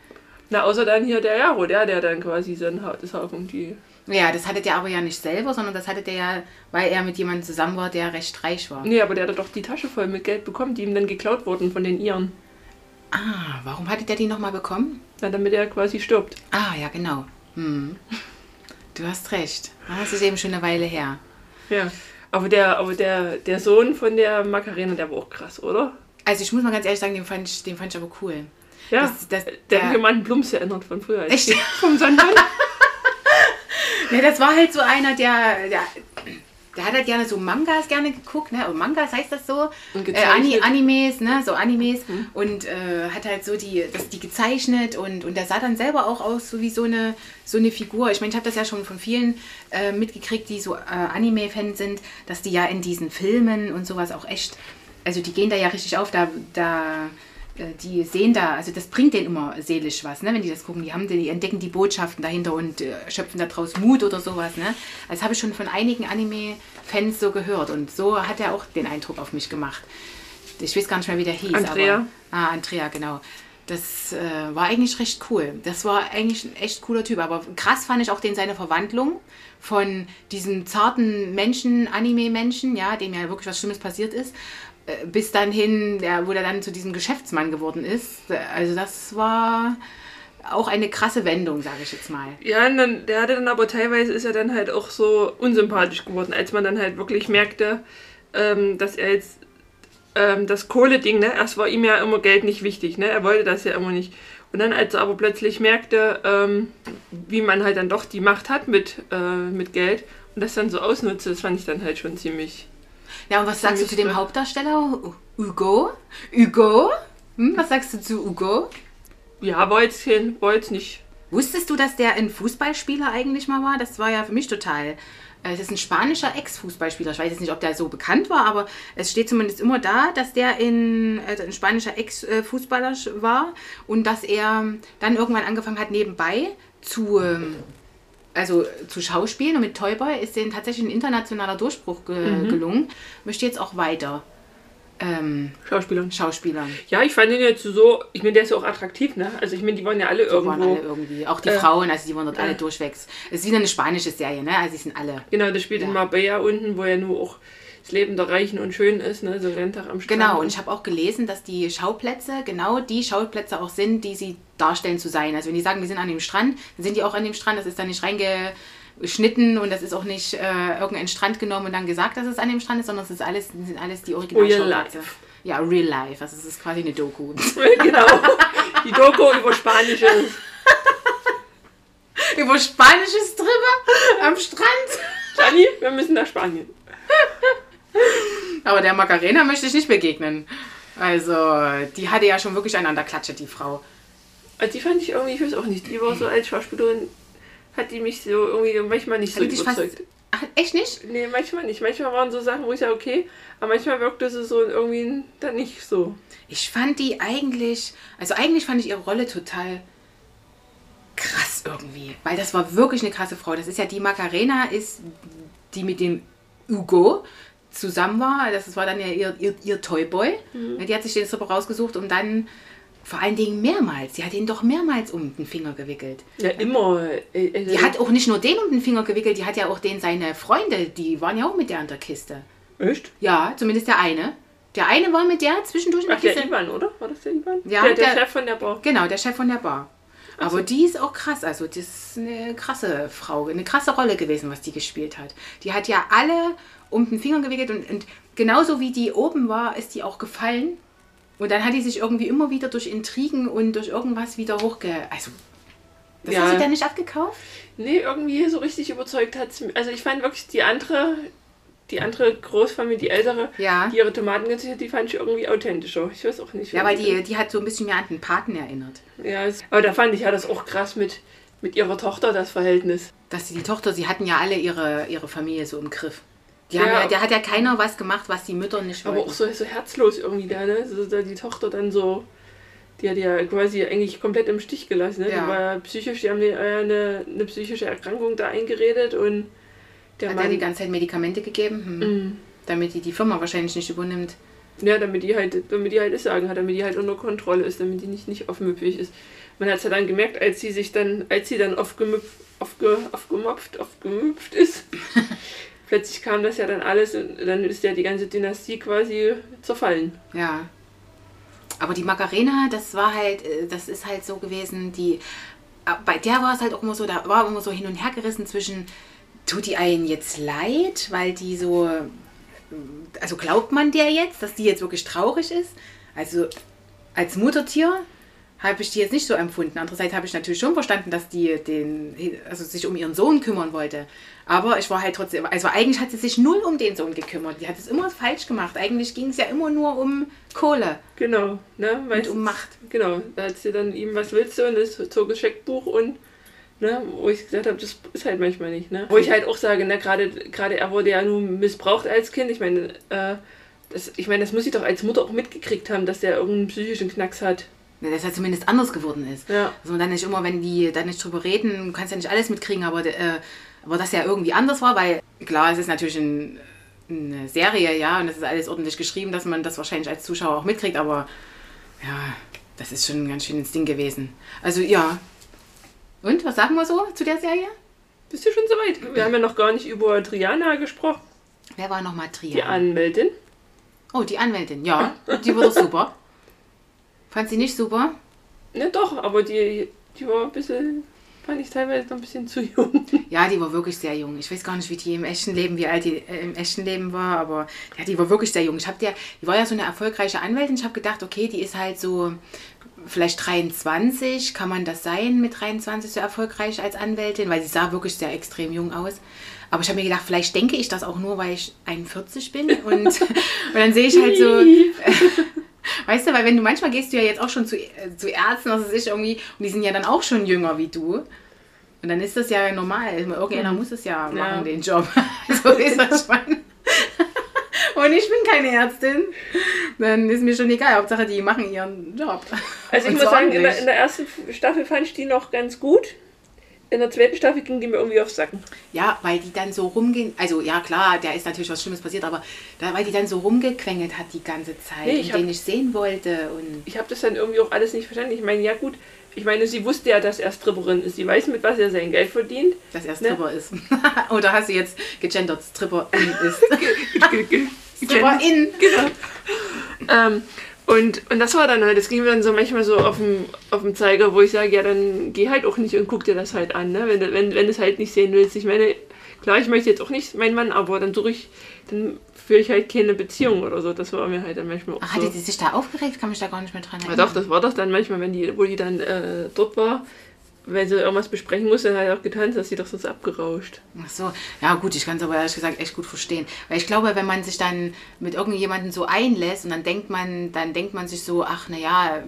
Speaker 2: Na, außer dann hier der Jaro, der, der dann quasi sein das Hafen, die.
Speaker 1: Ja, das hatte der aber ja nicht selber, sondern das hatte der ja, weil er mit jemandem zusammen war, der recht reich war.
Speaker 2: Nee, aber der hat doch die Tasche voll mit Geld bekommen, die ihm dann geklaut wurden von den Iren.
Speaker 1: Ah, warum hatte der die nochmal bekommen?
Speaker 2: Na, damit er quasi stirbt.
Speaker 1: Ah, ja, genau. Hm. Du hast recht. Ah, Das ist eben schon eine Weile her.
Speaker 2: Ja. Aber der, aber der, der Sohn von der Macarena, der war auch krass, oder?
Speaker 1: Also ich muss mal ganz ehrlich sagen, den fand ich, den fand ich aber cool.
Speaker 2: Ja.
Speaker 1: Das- das-
Speaker 2: der hat mich immer an Blums erinnert von früher.
Speaker 1: Echt?
Speaker 2: Vom Sonnenmann.
Speaker 1: Ja, das war halt so einer, der, der, der hat halt gerne so Mangas gerne geguckt, ne? Oder Mangas heißt das so?
Speaker 2: Und
Speaker 1: Äh, Ani,
Speaker 2: gezeichnet.
Speaker 1: Animes, ne? So Animes. Und äh, hat halt so die, das, die gezeichnet und, und der sah dann selber auch aus so wie so eine, so eine Figur. Ich meine, ich habe das ja schon von vielen äh, mitgekriegt, die so äh, Anime-Fans sind, dass die ja in diesen Filmen und sowas auch echt, also die gehen da ja richtig auf, da, da die sehen da, also das bringt denen immer seelisch was, ne, wenn die das gucken. Die haben, die entdecken die Botschaften dahinter und äh, schöpfen daraus Mut oder sowas, ne. Das habe ich schon von einigen Anime-Fans so gehört und so hat er auch den Eindruck auf mich gemacht. Ich weiß gar nicht mehr, wie der hieß.
Speaker 2: Andrea.
Speaker 1: Aber, ah, Andrea, genau. Das äh, war eigentlich recht cool. Das war eigentlich ein echt cooler Typ. Aber krass fand ich auch den seine Verwandlung von diesem zarten Menschen, Anime-Menschen, ja, dem ja wirklich was Schlimmes passiert ist, äh, bis dann hin, der, wo der dann zu diesem Geschäftsmann geworden ist. Äh, Also das war auch eine krasse Wendung, sage ich jetzt mal.
Speaker 2: Ja, und dann, der hatte dann aber teilweise ist er dann halt auch so unsympathisch geworden, als man dann halt wirklich merkte, ähm, dass er jetzt ähm, das Kohle-Ding, ne, erst war ihm ja immer Geld nicht wichtig, ne, er wollte das ja immer nicht. Und dann, als er aber plötzlich merkte, ähm, wie man halt dann doch die Macht hat mit, äh, mit Geld und das dann so ausnutzt, das fand ich dann halt schon ziemlich.
Speaker 1: Ja, und was sagst du zu dem Hauptdarsteller? Hugo? Hugo? Hm, was sagst du zu Hugo?
Speaker 2: Ja, war jetzt, war jetzt nicht.
Speaker 1: Wusstest du, dass der ein Fußballspieler eigentlich mal war? Das war ja für mich total. äh, Das ist ein spanischer Ex-Fußballspieler. Ich weiß jetzt nicht, ob der so bekannt war, aber es steht zumindest immer da, dass der in, also ein spanischer Ex-Fußballer war und dass er dann irgendwann angefangen hat, nebenbei zu, ähm, also zu Schauspielen. Und mit Toyboy ist denen tatsächlich ein internationaler Durchbruch ge gelungen. Möchte jetzt auch weiter ähm,
Speaker 2: Schauspielern.
Speaker 1: Schauspielern.
Speaker 2: Ja, ich fand ihn jetzt so, ich meine, der ist ja auch attraktiv, ne? Also ich meine, die waren ja alle
Speaker 1: Die
Speaker 2: irgendwo.
Speaker 1: waren alle irgendwie. Auch die
Speaker 2: Äh,
Speaker 1: Frauen, also die waren dort
Speaker 2: ja.
Speaker 1: alle durchwegs. Es ist wieder eine spanische Serie, ne? Also die sind alle.
Speaker 2: Genau, das spielt in
Speaker 1: Ja.
Speaker 2: Marbella unten, wo ja nur auch das Leben der Reichen und Schönen ist, ne? So ein Renntag am Strand.
Speaker 1: Genau, und ich habe auch gelesen, dass die Schauplätze genau die Schauplätze auch sind, die sie darstellen zu sein. Also wenn die sagen, wir sind an dem Strand, dann sind die auch an dem Strand. Das ist dann nicht reinge geschnitten und das ist auch nicht äh, irgendein Strand genommen und dann gesagt, dass es an dem Strand ist, sondern es ist alles, sind alles die
Speaker 2: Real
Speaker 1: Originalschauplätze.
Speaker 2: life.
Speaker 1: Ja, real life. Also es ist quasi eine Doku.
Speaker 2: genau. Die Doku über spanische.
Speaker 1: Über spanische Stripper am Strand.
Speaker 2: Gianni, wir müssen nach Spanien.
Speaker 1: Aber der Macarena möchte ich nicht begegnen. Also, die hatte ja schon wirklich einen an der Klatsche, die Frau.
Speaker 2: Also die fand ich irgendwie, ich weiß auch nicht, die war so als Schauspielerin, hat die mich so irgendwie manchmal nicht so
Speaker 1: Hatte dich fast.
Speaker 2: überzeugt.
Speaker 1: Ach, echt nicht?
Speaker 2: Nee, manchmal nicht. Manchmal waren so Sachen, wo ich sage, okay, aber manchmal wirkte sie so irgendwie dann nicht so.
Speaker 1: Ich fand die eigentlich, also eigentlich fand ich ihre Rolle total krass irgendwie, weil das war wirklich eine krasse Frau. Das ist ja die Macarena, ist die mit dem Hugo zusammen war. Das war dann ja ihr, ihr, ihr Toyboy.
Speaker 2: Mhm.
Speaker 1: Die hat sich den Stripper rausgesucht, um dann vor allen Dingen mehrmals, sie hat ihn doch mehrmals um den Finger gewickelt.
Speaker 2: Ja, immer. Äh, äh,
Speaker 1: Die hat auch nicht nur den um den Finger gewickelt, die hat ja auch den seine Freunde, die waren ja auch mit der in der Kiste.
Speaker 2: Echt?
Speaker 1: Ja, zumindest der eine. Der eine war mit der zwischendurch in der
Speaker 2: Ach, der
Speaker 1: Kiste.
Speaker 2: Ivan, oder? War das der Ivan?
Speaker 1: Ja,
Speaker 2: der, der,
Speaker 1: der-
Speaker 2: Chef von der Bar.
Speaker 1: Genau, der Chef von der Bar. Aber die ist auch krass. Also, das ist eine krasse Frau, eine krasse Rolle gewesen, was die gespielt hat. Die hat ja alle um den Finger gewickelt und, und genauso wie die oben war, ist die auch gefallen. Und dann hat die sich irgendwie immer wieder durch Intrigen und durch irgendwas wieder hochge. Also, das
Speaker 2: Ja.
Speaker 1: hast du da nicht abgekauft?
Speaker 2: Nee, irgendwie so richtig überzeugt hat Also ich fand wirklich die andere, die andere Großfamilie, die ältere,
Speaker 1: Ja.
Speaker 2: die ihre Tomaten gezüchtet hat, die fand ich irgendwie authentischer. Ich weiß auch nicht.
Speaker 1: Ja, weil die, die hat so ein bisschen mehr an den Paten erinnert.
Speaker 2: Ja, aber da fand ich ja das auch krass mit, mit ihrer Tochter, das Verhältnis.
Speaker 1: Dass die, die Tochter, sie hatten ja alle ihre, ihre Familie so im Griff.
Speaker 2: Ja.
Speaker 1: ja, der hat ja keiner was gemacht, was die Mütter nicht
Speaker 2: Aber
Speaker 1: wollten.
Speaker 2: auch so, so herzlos irgendwie da, ne? So, da die Tochter dann so, die hat ja quasi eigentlich komplett im Stich gelassen. Ne?
Speaker 1: Ja.
Speaker 2: Die war ja psychisch, die haben ja eine, eine psychische Erkrankung da eingeredet und der
Speaker 1: hat
Speaker 2: Mann.
Speaker 1: die ganze Zeit Medikamente gegeben, hm.
Speaker 2: Mhm.
Speaker 1: damit die die Firma wahrscheinlich nicht übernimmt.
Speaker 2: Ja, damit die halt, damit die halt das Sagen hat, damit die halt unter Kontrolle ist, damit die nicht, nicht aufmüpfig ist. Man hat es ja dann gemerkt, als sie sich dann, als sie dann aufgemüpft, aufge, aufgemopft, aufgemüpft ist. Plötzlich kam das ja dann alles und dann ist ja die ganze Dynastie quasi zerfallen.
Speaker 1: Ja. Aber die Macarena, das war halt, äh, das ist halt so gewesen, die, äh, bei der war es halt auch immer so, da war immer so hin und her gerissen zwischen, tut die einen jetzt leid, weil die so, äh, also glaubt man der jetzt, dass die jetzt wirklich traurig ist? Also als Muttertier habe ich die jetzt nicht so empfunden. Andererseits habe ich natürlich schon verstanden, dass die den, also sich um ihren Sohn kümmern wollte. Aber ich war halt trotzdem, also eigentlich hat sie sich null um den Sohn gekümmert. Die hat es immer falsch gemacht. Eigentlich ging es ja immer nur um Kohle
Speaker 2: Genau, ne?
Speaker 1: und
Speaker 2: Weil
Speaker 1: um Macht.
Speaker 2: Genau, da hat sie dann ihm, was willst du? Und das zog das Scheckbuch und, ne, wo ich gesagt habe, das ist halt manchmal nicht, ne? Wo ich halt auch sage, ne, gerade er wurde ja nun missbraucht als Kind. Ich meine, äh, das, ich meine, das muss sie doch als Mutter auch mitgekriegt haben, dass der irgendeinen psychischen Knacks hat.
Speaker 1: Ja, Dass er zumindest anders geworden ist.
Speaker 2: Ja.
Speaker 1: Also dann nicht immer, wenn die da nicht drüber reden, du kannst ja nicht alles mitkriegen, aber, äh, aber dass er irgendwie anders war, weil klar, es ist natürlich ein, eine Serie, ja, und es ist alles ordentlich geschrieben, dass man das wahrscheinlich als Zuschauer auch mitkriegt, aber ja, das ist schon ein ganz schönes Ding gewesen. Also ja. Und, was sagen wir so zu der Serie?
Speaker 2: Bist du schon soweit? Wir haben ja noch gar nicht über Triana gesprochen,
Speaker 1: Wer war nochmal
Speaker 2: die
Speaker 1: Trian?
Speaker 2: Anwältin.
Speaker 1: Oh, die Anwältin, ja, die war doch super. Fand sie nicht super?
Speaker 2: Ne, doch, aber die, die war ein bisschen, fand ich teilweise noch ein bisschen zu jung.
Speaker 1: Ja, die war wirklich sehr jung. Ich weiß gar nicht, wie die im echten Leben, wie alt die äh, im echten Leben war, aber ja, die war wirklich sehr jung. Ich habe der, die war ja so eine erfolgreiche Anwältin. Ich habe gedacht, okay, die ist halt so vielleicht 23. Kann man das sein mit 23 so erfolgreich als Anwältin? Weil sie sah wirklich sehr extrem jung aus. Aber ich habe mir gedacht, vielleicht denke ich das auch nur, weil ich 41 bin und, und dann sehe ich halt so, Weißt du, weil wenn du manchmal gehst du ja jetzt auch schon zu, äh, zu Ärzten, was weiß ich irgendwie, und die sind ja dann auch schon jünger wie du. Und dann ist das ja normal. Irgendeiner muss es ja machen,
Speaker 2: Ja.
Speaker 1: den Job. so ist das schon. Und ich bin keine Ärztin. Dann ist mir schon egal. Hauptsache, die machen ihren Job.
Speaker 2: Also ich
Speaker 1: Und
Speaker 2: muss sagen, in der, in der ersten Staffel fand ich die noch ganz gut. In der zweiten Staffel ging die mir irgendwie aufs Sacken.
Speaker 1: Ja, weil die dann so rumgehen. Also ja, klar, da ist natürlich was Schlimmes passiert, aber da, weil die dann so rumgequengelt hat die ganze Zeit
Speaker 2: Nee, ich
Speaker 1: und
Speaker 2: hab-
Speaker 1: den ich sehen wollte. Und
Speaker 2: Ich habe das dann irgendwie auch alles nicht verstanden. Ich meine, ja gut, ich meine, sie wusste ja, dass er Stripperin ist. Sie weiß, mit was er sein Geld verdient.
Speaker 1: dass er
Speaker 2: Ne?
Speaker 1: Stripper ist. Oder hast du jetzt gegendert, Stripper in ist? Stripper in.
Speaker 2: Genau. Ähm, Und, und das war dann halt, das ging mir dann so manchmal so auf dem, auf dem Zeiger, wo ich sage, ja, dann geh halt auch nicht und guck dir das halt an, ne? wenn, du- wenn, wenn du es halt nicht sehen willst. Ich meine, klar, ich möchte jetzt auch nicht meinen Mann, aber dann suche ich, dann führe ich halt keine Beziehung oder so. Das war mir halt dann manchmal auch
Speaker 1: Ach,
Speaker 2: so.
Speaker 1: hatte sie sich da aufgeregt? Kann mich da gar nicht mehr dran
Speaker 2: Ja,
Speaker 1: erinnern.
Speaker 2: doch, das war doch dann manchmal, wenn die, wo die dann äh, dort war, wenn sie irgendwas besprechen musste, dann hat er auch getanzt, dass sie doch sonst abgerauscht.
Speaker 1: Ach so, ja gut, ich kann es aber ehrlich gesagt echt gut verstehen. Weil ich glaube, wenn man sich dann mit irgendjemandem so einlässt und dann denkt man, dann denkt man sich so, ach naja,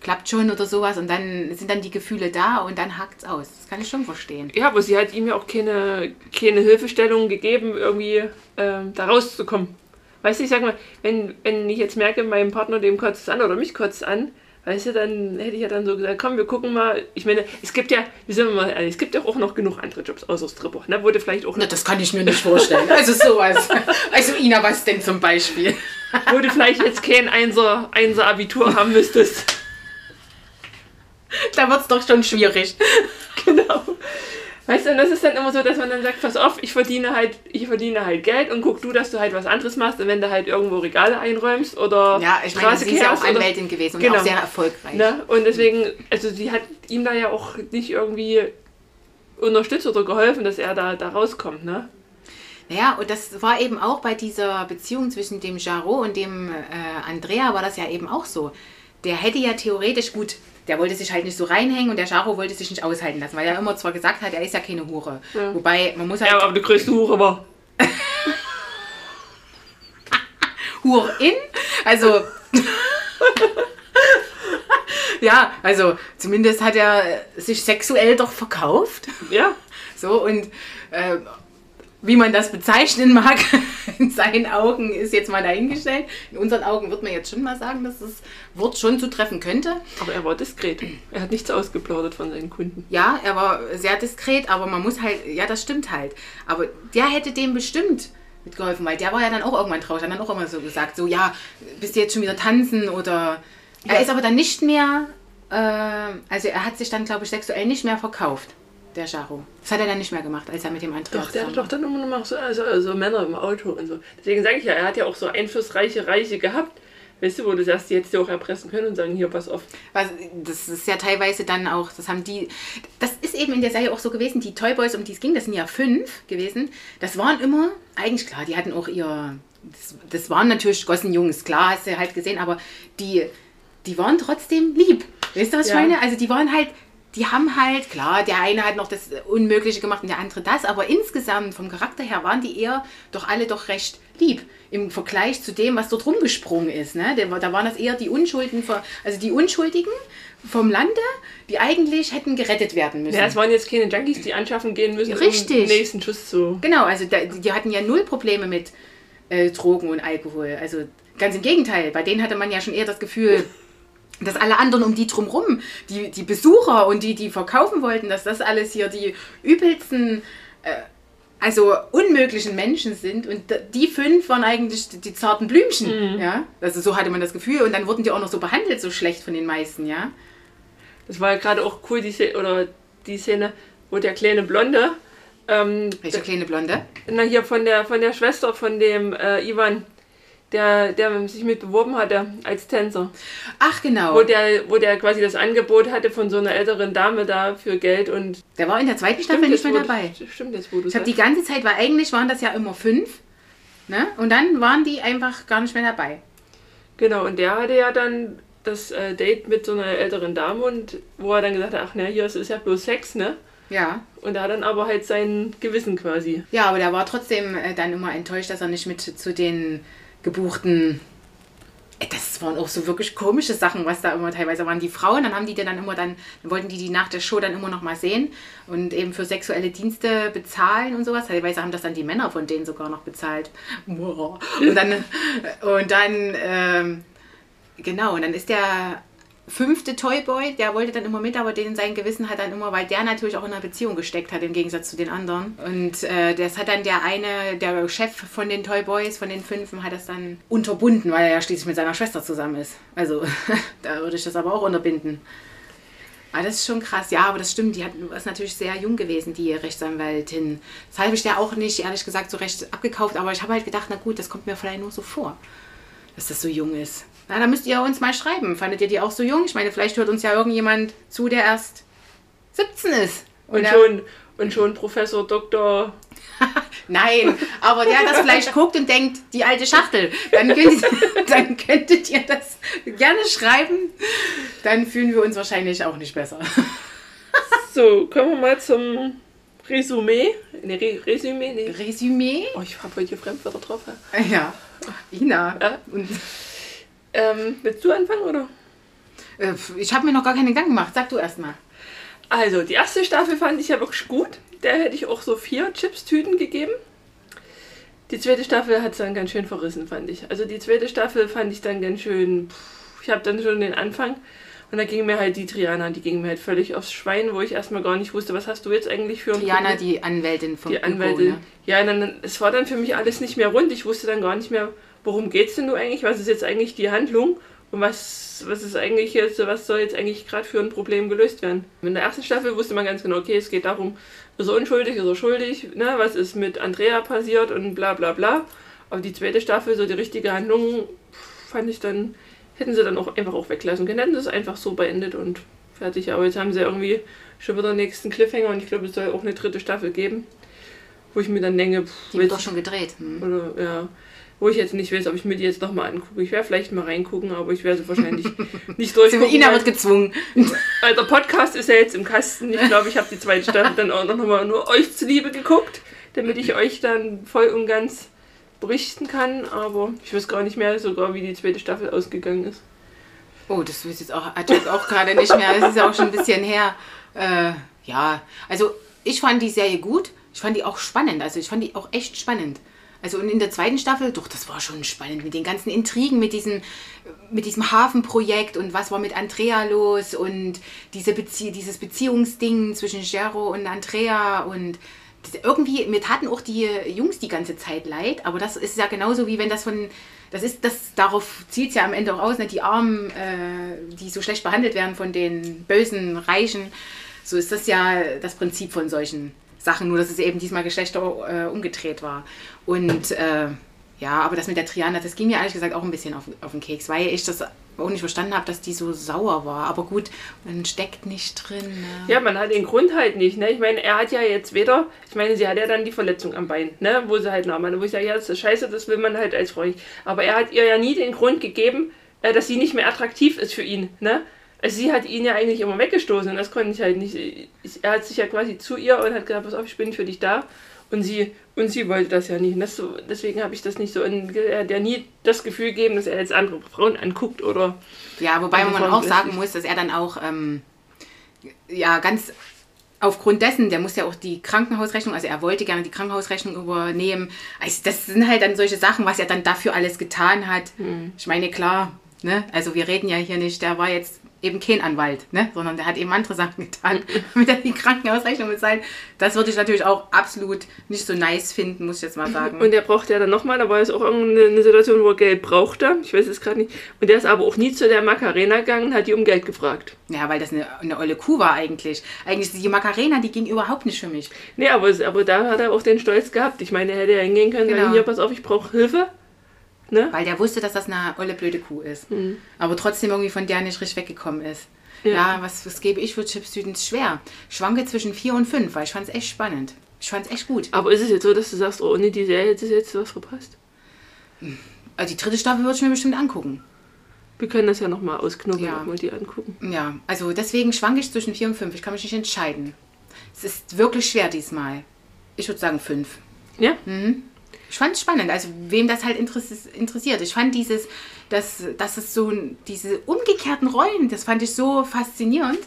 Speaker 1: klappt schon oder sowas und dann sind dann die Gefühle da und dann hackt's aus. Das kann ich schon verstehen.
Speaker 2: Ja, aber sie hat ihm ja auch keine, keine Hilfestellung gegeben, irgendwie ähm, da rauszukommen. Weißt du, ich sag mal, wenn, wenn ich jetzt merke, meinem Partner dem kotzt es an oder mich kotzt es an, weißt du, dann hätte ich ja dann so gesagt, komm, wir gucken mal. Ich meine, es gibt ja, wie sind wir mal ehrlich, es gibt ja auch noch genug andere Jobs außer Stripper, ne? Du vielleicht auch
Speaker 1: Na, das kann ich mir nicht vorstellen. Also sowas. Also Ina, was denn zum Beispiel?
Speaker 2: wo du vielleicht jetzt kein Einser, Einser Abitur haben müsstest.
Speaker 1: Da wird's doch schon schwierig.
Speaker 2: Genau. Weißt du, und das ist dann immer so, dass man dann sagt, pass auf, ich verdiene halt, ich verdiene halt Geld und guck du, dass du halt was anderes machst und wenn du halt irgendwo Regale einräumst oder
Speaker 1: Ja, ich meine, sie ist ja auch
Speaker 2: oder-
Speaker 1: Anwältin gewesen und
Speaker 2: Genau.
Speaker 1: auch sehr erfolgreich.
Speaker 2: Ne? Und deswegen, also sie hat ihm da ja auch nicht irgendwie unterstützt oder geholfen, dass er da, da rauskommt, ne?
Speaker 1: Ja, und das war eben auch bei dieser Beziehung zwischen dem Jarot und dem äh, Andrea war das ja eben auch so. Der hätte ja theoretisch gut, der wollte sich halt nicht so reinhängen und der Jarot wollte sich nicht aushalten lassen, weil er immer zwar gesagt hat, er ist ja keine Hure.
Speaker 2: Ja.
Speaker 1: Wobei, man muss halt
Speaker 2: Ja, aber die größte Hure war.
Speaker 1: Hurin, also ja, also zumindest hat er sich sexuell doch verkauft.
Speaker 2: Ja,
Speaker 1: So, und äh, wie man das bezeichnen mag, in seinen Augen ist jetzt mal dahingestellt. In unseren Augen wird man jetzt schon mal sagen, dass das Wort schon zutreffen könnte.
Speaker 2: aber er war diskret. Er hat nichts ausgeplaudert von seinen Kunden.
Speaker 1: Ja, er war sehr diskret, aber man muss halt, ja, das stimmt halt. Aber der hätte dem bestimmt mitgeholfen, weil der war ja dann auch irgendwann traurig. Hat dann auch immer so gesagt, so, ja, bist du jetzt schon wieder tanzen oder. Er
Speaker 2: Ja.
Speaker 1: ist aber dann nicht mehr, äh, also er hat sich dann, glaube ich, sexuell nicht mehr verkauft, der Jaro. Das hat er dann nicht mehr gemacht, als er mit dem Andreas
Speaker 2: Doch, der hat doch dann immer noch so also, also Männer im Auto und so. Deswegen sage ich ja, er hat ja auch so einflussreiche Reiche gehabt. Weißt du, wo du sagst, die hättest du auch erpressen können und sagen, hier, pass auf.
Speaker 1: Das ist ja teilweise dann auch, das haben die, das ist eben in der Serie auch so gewesen, die Toy Boys, um die es ging, das sind ja fünf gewesen, das waren immer, eigentlich klar, die hatten auch ihr, das, das waren natürlich Gossenjungs, klar, hast du halt gesehen, aber die, die waren trotzdem lieb. Weißt du, was
Speaker 2: Ja.
Speaker 1: ich meine? Also die waren halt, die haben halt, klar, der eine hat noch das Unmögliche gemacht und der andere das, aber insgesamt vom Charakter her waren die eher doch alle doch recht lieb im Vergleich zu dem, was dort rumgesprungen ist. Ne? Da waren das eher die Unschulden, also die Unschuldigen vom Lande, die eigentlich hätten gerettet werden müssen.
Speaker 2: Ja, es waren jetzt keine Junkies, die anschaffen gehen müssen,
Speaker 1: Richtig.
Speaker 2: um den nächsten Schuss zu.
Speaker 1: Genau, also da, die hatten ja null Probleme mit äh, Drogen und Alkohol. Also ganz im Gegenteil, bei denen hatte man ja schon eher das Gefühl, dass alle anderen um die drumrum, die, die Besucher und die, die verkaufen wollten, dass das alles hier die übelsten, äh, also unmöglichen Menschen sind. Und die fünf waren eigentlich die, die zarten Blümchen. Ja? Also so hatte man das Gefühl. Und dann wurden die auch noch so behandelt, so schlecht von den meisten, ja.
Speaker 2: Das war ja gerade auch cool, die Szene, oder die Szene, wo der kleine Blonde, ähm,
Speaker 1: Welche kleine Blonde?
Speaker 2: na hier von der von der Schwester von dem äh, Ivan, der, der sich mit beworben hatte als Tänzer.
Speaker 1: Ach genau.
Speaker 2: Wo der, wo der quasi das Angebot hatte von so einer älteren Dame da für Geld und
Speaker 1: Der war in der zweiten Staffel nicht mehr dabei.
Speaker 2: Stimmt jetzt, wo du
Speaker 1: Ich habe die ganze Zeit, weil eigentlich waren das ja immer fünf. Ne? Und dann waren die einfach gar nicht mehr dabei.
Speaker 2: Genau, und der hatte ja dann das äh, Date mit so einer älteren Dame und wo er dann gesagt hat, ach ne, hier es ist ja bloß Sex, ne?
Speaker 1: Ja.
Speaker 2: Und da hat dann aber halt sein Gewissen quasi.
Speaker 1: Ja, aber der war trotzdem äh, dann immer enttäuscht, dass er nicht mit zu den gebuchten. Äh, Das waren auch so wirklich komische Sachen, was da immer teilweise waren. Die Frauen, dann haben die dann immer dann, dann wollten die die nach der Show dann immer noch mal sehen und eben für sexuelle Dienste bezahlen und sowas. Teilweise haben das dann die Männer von denen sogar noch bezahlt. Und dann, und dann, ähm, genau, und dann ist der fünfte Toyboy, der wollte dann immer mit, aber den sein Gewissen hat dann immer, weil der natürlich auch in einer Beziehung gesteckt hat, im Gegensatz zu den anderen. Und äh, das hat dann der eine, der Chef von den Toyboys, von den fünfen, hat das dann unterbunden, weil er ja schließlich mit seiner Schwester zusammen ist. Also da würde ich das aber auch unterbinden. Aber das ist schon krass. Ja, aber das stimmt. Die hat, ist natürlich sehr jung gewesen, die Rechtsanwältin. Das habe ich der auch nicht, ehrlich gesagt, so recht abgekauft. Aber ich habe halt gedacht, na gut, das kommt mir vielleicht nur so vor. dass das so jung ist. Na, da müsst ihr uns mal schreiben. Fandet ihr die auch so jung? Ich meine, vielleicht hört uns ja irgendjemand zu, der erst 17 ist.
Speaker 2: Und, schon, und schon Professor Doktor.
Speaker 1: Nein, aber der das vielleicht guckt und denkt, die alte Schachtel, dann könnt, dann könntet ihr das gerne schreiben. Dann fühlen wir uns wahrscheinlich auch nicht besser.
Speaker 2: So, kommen wir mal zum Resümee. Ne, Re Resümee? Nee.
Speaker 1: Resümee?
Speaker 2: Oh, ich habe heute hier Fremdwörter drauf. Ja.
Speaker 1: Ja, Ina.
Speaker 2: Ja.
Speaker 1: Und,
Speaker 2: Ähm, willst du anfangen, oder?
Speaker 1: äh, ich habe mir noch gar keine Gedanken gemacht. Sag du erst mal.
Speaker 2: Also, die erste Staffel fand ich ja wirklich gut. Der hätte ich auch so vier Chips-Tüten gegeben. Die zweite Staffel hat es dann ganz schön verrissen, fand ich. Also die zweite Staffel fand ich dann ganz schön. pff, Ich habe dann schon den Anfang und da ging mir halt die Triana, die ging mir halt völlig aufs Schwein, wo ich erstmal gar nicht wusste, was hast du jetzt eigentlich für ein
Speaker 1: Triana,
Speaker 2: Problem?
Speaker 1: die Anwältin von
Speaker 2: die
Speaker 1: Hugo,
Speaker 2: Anwältin.
Speaker 1: ne?
Speaker 2: Ja, dann, es war dann für mich alles nicht mehr rund. Ich wusste dann gar nicht mehr, worum geht's denn du eigentlich? Was ist jetzt eigentlich die Handlung? Und was, was ist eigentlich jetzt, was soll jetzt eigentlich gerade für ein Problem gelöst werden? In der ersten Staffel wusste man ganz genau, okay, es geht darum, ist er unschuldig, ist er schuldig, ne? was ist mit Andrea passiert und bla bla bla. Aber die zweite Staffel, so die richtige Handlung, fand ich dann, hätten sie dann auch einfach auch weglassen können. Hätten sie es einfach so beendet und fertig. Aber jetzt haben sie irgendwie schon wieder den nächsten Cliffhanger und ich glaube, es soll auch eine dritte Staffel geben. Wo ich mir dann denke, pff,
Speaker 1: Die wird doch schon gedreht. Hm.
Speaker 2: oder, ja, wo ich jetzt nicht weiß, ob ich mir die jetzt nochmal angucke. Ich werde vielleicht mal reingucken, aber ich werde sie wahrscheinlich nicht durchgucken.
Speaker 1: Ina
Speaker 2: weil-
Speaker 1: wird gezwungen.
Speaker 2: weil der Podcast ist ja jetzt im Kasten. Ich glaube, ich habe die zweite Staffel dann auch noch mal nur euch zuliebe geguckt, damit ich euch dann voll und ganz berichten kann. Aber ich weiß gar nicht mehr sogar, wie die zweite Staffel ausgegangen ist.
Speaker 1: Oh, das weiß jetzt auch, auch gerade nicht mehr. Das ist ja auch schon ein bisschen her. Äh, ja, also ich fand die Serie gut. Ich fand die auch spannend. Also ich fand die auch echt spannend. Also und in der zweiten Staffel, doch, das war schon spannend mit den ganzen Intrigen, mit diesem, mit diesem Hafenprojekt und was war mit Andrea los und diese Bezie dieses Beziehungsding zwischen Gero und Andrea und das- irgendwie, mir taten auch die Jungs die ganze Zeit leid, aber das ist ja genauso wie wenn das von, das ist, das, darauf zielt es ja am Ende auch aus, ne? die Armen, äh, die so schlecht behandelt werden von den bösen Reichen, so ist das ja das Prinzip von solchen Sachen, nur dass es eben diesmal Geschlechter äh, umgedreht war. Und äh, ja, aber das mit der Triana, das ging mir ehrlich gesagt auch ein bisschen auf, auf den Keks, weil ich das auch nicht verstanden habe, dass die so sauer war. Aber gut, man steckt nicht drin. Ne?
Speaker 2: Ja, man hat den Grund halt nicht. Ne? Ich meine, er hat ja jetzt weder, ich meine, sie hat ja dann die Verletzung am Bein, ne? wo sie halt nachmachen, wo ich sage, ja, das ist scheiße, das will man halt als nicht. Aber er hat ihr ja nie den Grund gegeben, äh, dass sie nicht mehr attraktiv ist für ihn. Ne? Also sie hat ihn ja eigentlich immer weggestoßen und das konnte ich halt nicht. Ich, er hat sich ja quasi zu ihr und hat gesagt, pass auf, ich bin für dich da. Und sie, und sie wollte das ja nicht. Und das deswegen habe ich das nicht so. Und er hat ja nie das Gefühl gegeben, dass er jetzt andere Frauen anguckt oder.
Speaker 1: Ja, wobei
Speaker 2: Also
Speaker 1: man auch sagen muss, dass er dann auch, ähm, ja, ganz aufgrund dessen, der muss ja auch die Krankenhausrechnung, also er wollte gerne die Krankenhausrechnung übernehmen. Also das sind halt dann solche Sachen, was er dann dafür alles getan hat.
Speaker 2: Hm.
Speaker 1: Ich meine, klar, ne? also wir reden ja hier nicht, der war jetzt eben kein Anwalt, ne? sondern der hat eben andere Sachen getan, damit er die Krankenhausrechnung bezahlt. Das würde ich natürlich auch absolut nicht so nice finden, muss ich jetzt mal sagen.
Speaker 2: Und der braucht ja dann nochmal, da war es auch irgendeine eine Situation, wo er Geld brauchte. Ich weiß es gerade nicht. Und der ist aber auch nie zu der Macarena gegangen hat die um Geld gefragt.
Speaker 1: ja, weil das eine, eine olle Kuh war eigentlich. Eigentlich die Macarena, die ging überhaupt nicht für mich.
Speaker 2: Nee, aber, aber da hat er auch den Stolz gehabt. Ich meine, er hätte ja hingehen können,
Speaker 1: Genau.
Speaker 2: sagen, hier, pass auf, ich brauche Hilfe. Ne?
Speaker 1: Weil der wusste, dass das eine olle blöde Kuh ist.
Speaker 2: Mhm.
Speaker 1: Aber trotzdem irgendwie von der nicht richtig weggekommen ist. Ja, was, was gebe ich für Chips Südens schwer? Schwanke zwischen 4 und 5, weil ich fand es echt spannend. Ich fand es echt gut.
Speaker 2: Aber ist es jetzt so, dass du sagst, oh, ohne die Serie hättest du jetzt was verpasst?
Speaker 1: Also die dritte Staffel würde ich mir bestimmt angucken.
Speaker 2: Wir können das ja nochmal ausknobeln
Speaker 1: Ja.
Speaker 2: und mal die angucken.
Speaker 1: Ja, also deswegen schwanke ich zwischen 4 und 5. Ich kann mich nicht entscheiden. Es ist wirklich schwer diesmal. Ich würde sagen 5.
Speaker 2: Ja?
Speaker 1: Ich fand es spannend, also wem das halt interess- interessiert. Ich fand dieses, dass, dass es so diese umgekehrten Rollen, das fand ich so faszinierend.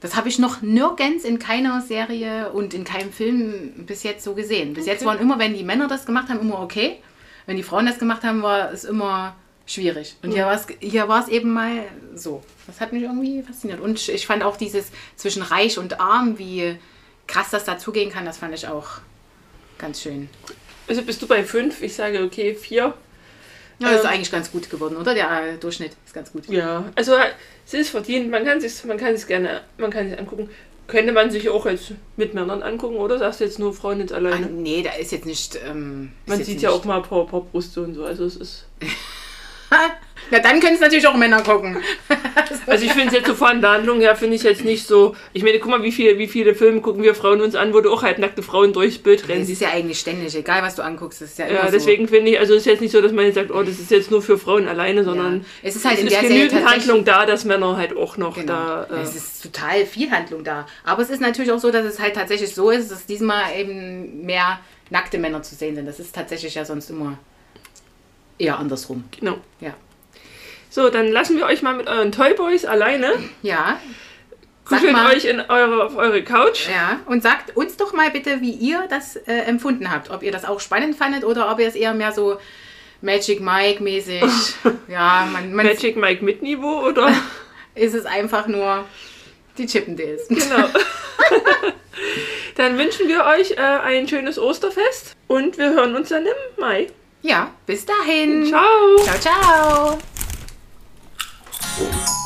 Speaker 1: Das habe ich noch nirgends in keiner Serie und in keinem Film bis jetzt so gesehen. Bis jetzt waren immer, wenn die Männer das gemacht haben, immer okay. Wenn die Frauen das gemacht haben, war es immer schwierig. Und hier war es hier eben mal so. Das hat mich irgendwie fasziniert. Und ich- ich fand auch dieses zwischen reich und arm, wie krass das dazugehen kann, das fand ich auch ganz schön.
Speaker 2: Also bist du bei fünf? Ich sage, okay, vier.
Speaker 1: Ja, das ist
Speaker 2: Ähm,
Speaker 1: eigentlich ganz gut geworden, oder? Der äh, Durchschnitt ist ganz gut.
Speaker 2: Ja, also es ist verdient. Man kann sich, man kann sich gerne, man kann sich angucken. Könnte man sich auch jetzt mit Männern angucken, oder sagst du jetzt nur Frauen jetzt alleine?
Speaker 1: nee, da ist jetzt nicht. Ähm, ist
Speaker 2: man
Speaker 1: jetzt
Speaker 2: sieht
Speaker 1: nicht,
Speaker 2: ja auch mal ein paar, paar Brüste und so. Also es ist.
Speaker 1: Na, dann können es natürlich auch Männer gucken.
Speaker 2: Also ich finde es jetzt so von der Handlung her, finde ich jetzt nicht so. Ich meine, guck mal, wie, viel, wie viele Filme gucken wir Frauen uns an, wo du auch halbnackte Frauen durchs Bild
Speaker 1: Das
Speaker 2: rennen
Speaker 1: ist ja eigentlich ständig, egal was du anguckst. Das ist ja,
Speaker 2: Ja,
Speaker 1: immer
Speaker 2: deswegen finde ich, also es ist jetzt nicht so, dass man jetzt sagt, oh, das ist jetzt nur für Frauen alleine,
Speaker 1: so.
Speaker 2: sondern
Speaker 1: Ja. Es ist halt in
Speaker 2: es ist
Speaker 1: der
Speaker 2: genügend Handlung da, dass Männer halt auch noch
Speaker 1: Genau.
Speaker 2: da. Äh,
Speaker 1: es ist total viel Handlung da. Aber es ist natürlich auch so, dass es halt tatsächlich so ist, dass diesmal eben mehr nackte Männer zu sehen sind. Das ist tatsächlich ja sonst immer eher andersrum.
Speaker 2: genau.
Speaker 1: Ja.
Speaker 2: So, dann lassen wir euch mal mit euren Toyboys alleine.
Speaker 1: Ja.
Speaker 2: Kuschelt euch in eure, auf eure Couch.
Speaker 1: Ja, und sagt uns doch mal bitte, wie ihr das äh, empfunden habt. Ob ihr das auch spannend fandet oder ob ihr es eher mehr so Magic Mike mäßig. ja, man, man
Speaker 2: Magic Mike mit Niveau oder?
Speaker 1: ist es einfach nur die Chippendales.
Speaker 2: genau. dann wünschen wir euch äh, ein schönes Osterfest und wir hören uns dann im Mai.
Speaker 1: Ja, bis dahin.
Speaker 2: Ciao.
Speaker 1: Ciao, ciao. Oh.